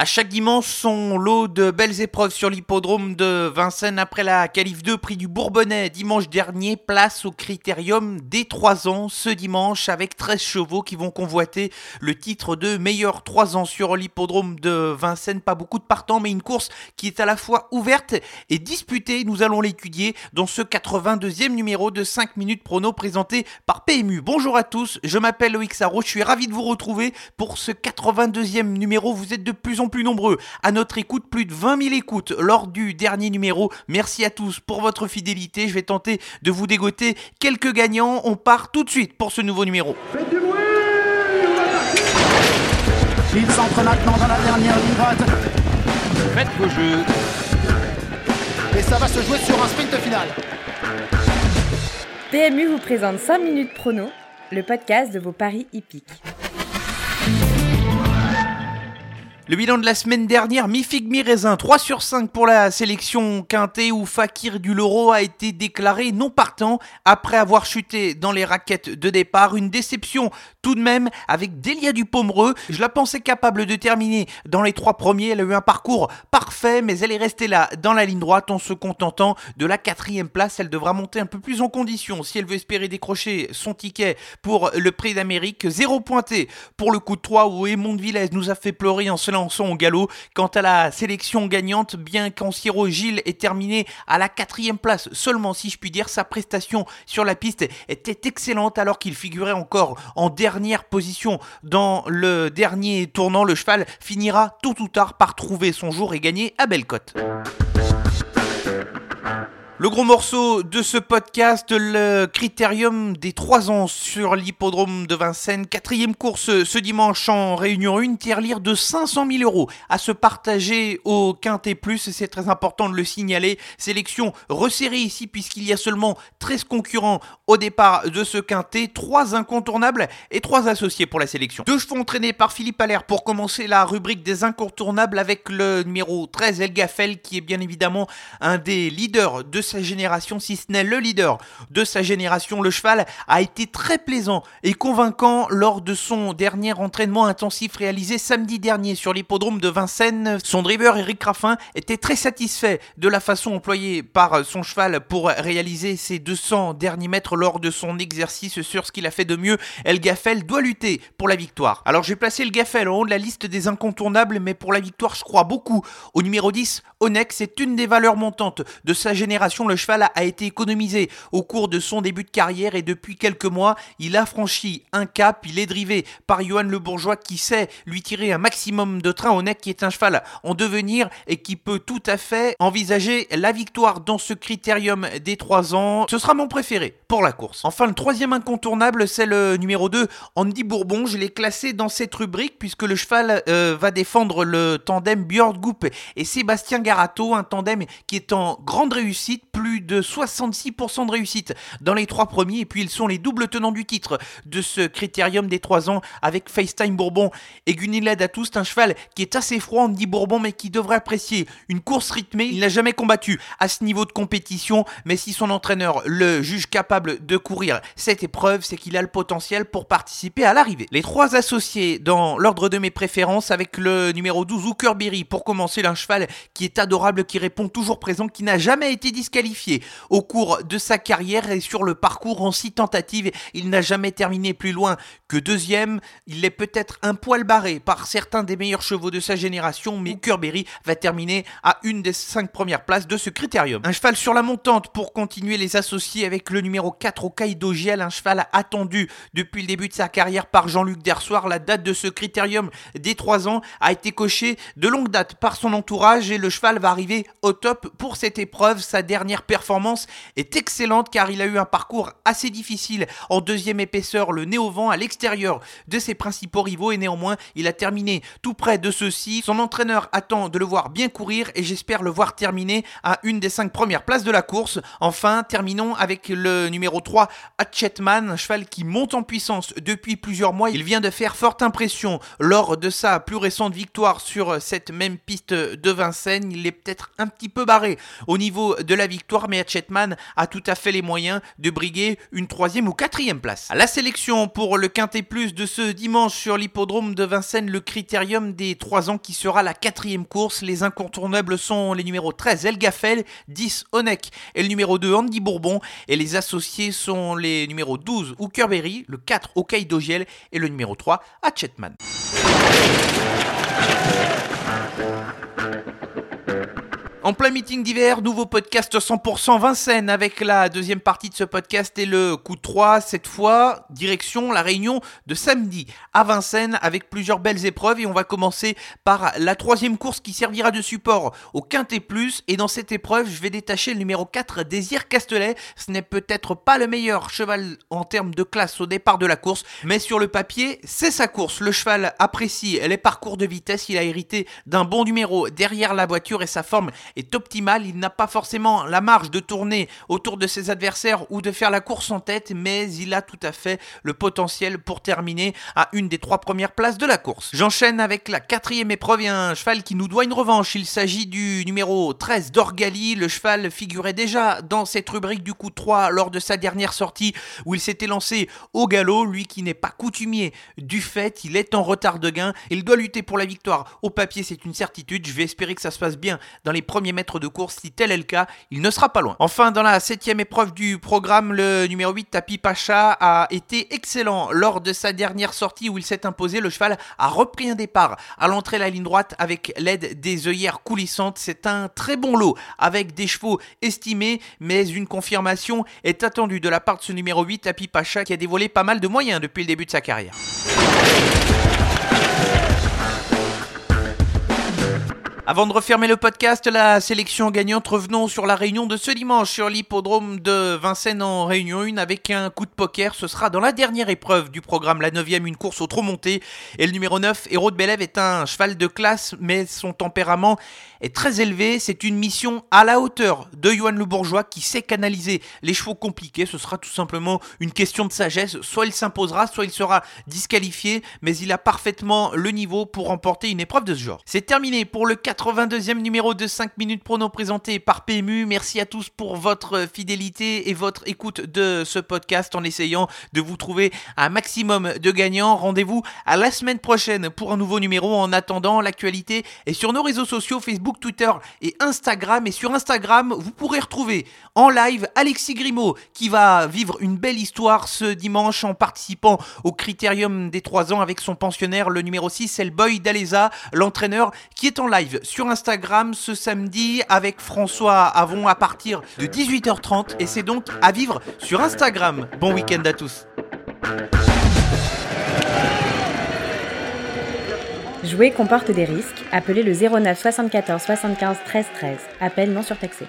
À chaque dimanche, son lot de belles épreuves sur l'hippodrome de Vincennes après la qualif 2 prix du Bourbonnais dimanche dernier, place au critérium des 3 ans ce dimanche avec 13 chevaux qui vont convoiter le titre de meilleur 3 ans sur l'hippodrome de Vincennes. Pas beaucoup de partants, mais une course qui est à la fois ouverte et disputée. Nous allons l'étudier dans ce 82e numéro de 5 minutes prono présenté par PMU. Bonjour à tous, je m'appelle Loïc Sarro, je suis ravi de vous retrouver pour ce 82e numéro. Vous êtes de plus en plus nombreux à notre écoute, plus de 20 000 écoutes lors du dernier numéro. Merci à tous pour votre fidélité. Je vais tenter de vous dégoter quelques gagnants. On part tout de suite pour ce nouveau numéro. Faites du bruit Il s'entre maintenant dans la dernière ligne droite. Faites vos jeux. Et ça va se jouer sur un sprint final. PMU vous présente 5 minutes prono, le podcast de vos paris hippiques. Le bilan de la semaine dernière, mi figue mi raisin, 3 sur 5 pour la sélection quintée où Fakir du Loro a été déclaré non partant après avoir chuté dans les raquettes de départ. Une déception tout de même avec Delia du Pomereux. Je la pensais capable de terminer dans les trois premiers. Elle a eu un parcours parfait, mais elle est restée là dans la ligne droite en se contentant de la quatrième place. Elle devra monter un peu plus en condition si elle veut espérer décrocher son ticket pour le prix d'Amérique. Zéro pointé pour le coup de 3 où Aymond Villez nous a fait pleurer en cela au galop. Quant à la sélection gagnante, bien qu'Anciro Gilles ait terminé à la quatrième place, seulement si je puis dire, sa prestation sur la piste était excellente alors qu'il figurait encore en dernière position dans le dernier tournant. Le cheval finira tôt ou tard par trouver son jour et gagner à Bellecote. Le gros morceau de ce podcast, le critérium des 3 ans sur l'hippodrome de Vincennes. Quatrième course ce dimanche en Réunion 1, lire de 500 000 euros à se partager au Quintet Plus. C'est très important de le signaler. Sélection resserrée ici puisqu'il y a seulement 13 concurrents au départ de ce Quintet. 3 incontournables et 3 associés pour la sélection. Deux chevaux entraînés par Philippe Allaire pour commencer la rubrique des incontournables avec le numéro 13 Elgafel qui est bien évidemment un des leaders de sa génération, si ce n'est le leader de sa génération. Le cheval a été très plaisant et convaincant lors de son dernier entraînement intensif réalisé samedi dernier sur l'hippodrome de Vincennes. Son driver Eric Raffin était très satisfait de la façon employée par son cheval pour réaliser ses 200 derniers mètres lors de son exercice sur ce qu'il a fait de mieux. El Gaffel doit lutter pour la victoire. Alors j'ai placé le Gaffel en haut de la liste des incontournables, mais pour la victoire je crois beaucoup au numéro 10. Onex c'est une des valeurs montantes de sa génération le cheval a été économisé au cours de son début de carrière et depuis quelques mois, il a franchi un cap. Il est drivé par Johan Le Bourgeois qui sait lui tirer un maximum de train au nec, qui est un cheval en devenir et qui peut tout à fait envisager la victoire dans ce critérium des 3 ans. Ce sera mon préféré pour la course. Enfin, le troisième incontournable, c'est le numéro 2, Andy Bourbon. Je l'ai classé dans cette rubrique puisque le cheval euh, va défendre le tandem Björn Goup et Sébastien Garato, un tandem qui est en grande réussite de 66% de réussite dans les trois premiers. Et puis ils sont les doubles tenants du titre de ce critérium des 3 ans avec FaceTime Bourbon et Gunilad à tous. Un cheval qui est assez froid, on dit Bourbon, mais qui devrait apprécier une course rythmée. Il n'a jamais combattu à ce niveau de compétition, mais si son entraîneur le juge capable de courir cette épreuve, c'est qu'il a le potentiel pour participer à l'arrivée. Les trois associés dans l'ordre de mes préférences avec le numéro 12, Berry pour commencer, un cheval qui est adorable, qui répond toujours présent, qui n'a jamais été disqualifié au cours de sa carrière et sur le parcours en six tentatives. Il n'a jamais terminé plus loin que deuxième. Il est peut-être un poil barré par certains des meilleurs chevaux de sa génération, mais Curberry va terminer à une des cinq premières places de ce critérium. Un cheval sur la montante pour continuer les associés avec le numéro 4 au Kaido Giel, un cheval attendu depuis le début de sa carrière par Jean-Luc Dersoir. La date de ce critérium des 3 ans a été cochée de longue date par son entourage et le cheval va arriver au top pour cette épreuve, sa dernière performance est excellente car il a eu un parcours assez difficile en deuxième épaisseur, le nez au vent à l'extérieur de ses principaux rivaux et néanmoins il a terminé tout près de ceux-ci. Son entraîneur attend de le voir bien courir et j'espère le voir terminer à une des cinq premières places de la course. Enfin, terminons avec le numéro 3, Hatchetman, un cheval qui monte en puissance depuis plusieurs mois. Il vient de faire forte impression lors de sa plus récente victoire sur cette même piste de Vincennes. Il est peut-être un petit peu barré au niveau de la victoire, mais Hatchetman a tout à fait les moyens de briguer une troisième ou quatrième place. La sélection pour le Quintet Plus de ce dimanche sur l'hippodrome de Vincennes, le critérium des 3 ans qui sera la quatrième course. Les incontournables sont les numéros 13 Elgafel, 10 Onek et le numéro 2 Andy Bourbon. Et les associés sont les numéros 12 Hookerberry, le 4 Hokkaido Giel et le numéro 3 Hatchetman. En plein meeting d'hiver, nouveau podcast 100% Vincennes avec la deuxième partie de ce podcast et le coup 3, cette fois, direction la réunion de samedi à Vincennes avec plusieurs belles épreuves et on va commencer par la troisième course qui servira de support au Quintet Plus et dans cette épreuve, je vais détacher le numéro 4 Désir Castelet. Ce n'est peut-être pas le meilleur cheval en termes de classe au départ de la course, mais sur le papier, c'est sa course. Le cheval apprécie les parcours de vitesse, il a hérité d'un bon numéro derrière la voiture et sa forme est optimal. Il n'a pas forcément la marge de tourner autour de ses adversaires ou de faire la course en tête, mais il a tout à fait le potentiel pour terminer à une des trois premières places de la course. J'enchaîne avec la quatrième épreuve et un cheval qui nous doit une revanche. Il s'agit du numéro 13 d'Orgali. Le cheval figurait déjà dans cette rubrique du coup 3 lors de sa dernière sortie où il s'était lancé au galop. Lui qui n'est pas coutumier du fait, il est en retard de gain. Il doit lutter pour la victoire. Au papier, c'est une certitude. Je vais espérer que ça se passe bien dans les premiers mètres de course. Si tel est le cas, il ne sera pas loin. Enfin, dans la septième épreuve du programme, le numéro 8, Tapi Pacha, a été excellent lors de sa dernière sortie où il s'est imposé. Le cheval a repris un départ à l'entrée la ligne droite avec l'aide des œillères coulissantes. C'est un très bon lot avec des chevaux estimés, mais une confirmation est attendue de la part de ce numéro 8, Tapi Pacha, qui a dévoilé pas mal de moyens depuis le début de sa carrière. Avant de refermer le podcast, la sélection gagnante, revenons sur la réunion de ce dimanche sur l'hippodrome de Vincennes en Réunion 1 avec un coup de poker. Ce sera dans la dernière épreuve du programme, la 9 une course au trop monté. Et le numéro 9, Héros de Bélève, est un cheval de classe, mais son tempérament est très élevé. C'est une mission à la hauteur de Johan Le Bourgeois qui sait canaliser les chevaux compliqués. Ce sera tout simplement une question de sagesse. Soit il s'imposera, soit il sera disqualifié, mais il a parfaitement le niveau pour remporter une épreuve de ce genre. C'est terminé pour le 82e numéro de 5 minutes prono présenté par PMU. Merci à tous pour votre fidélité et votre écoute de ce podcast en essayant de vous trouver un maximum de gagnants. Rendez-vous à la semaine prochaine pour un nouveau numéro. En attendant, l'actualité est sur nos réseaux sociaux Facebook, Twitter et Instagram. Et sur Instagram, vous pourrez retrouver en live Alexis Grimaud qui va vivre une belle histoire ce dimanche en participant au Critérium des 3 ans avec son pensionnaire, le numéro 6, c'est le Boy d'Aleza, l'entraîneur qui est en live sur Instagram ce samedi avec François Avon à partir de 18h30 et c'est donc à vivre sur Instagram. Bon week-end à tous. Jouer comporte des risques. Appelez le 09 74 75 13 13. Appel non surtaxé.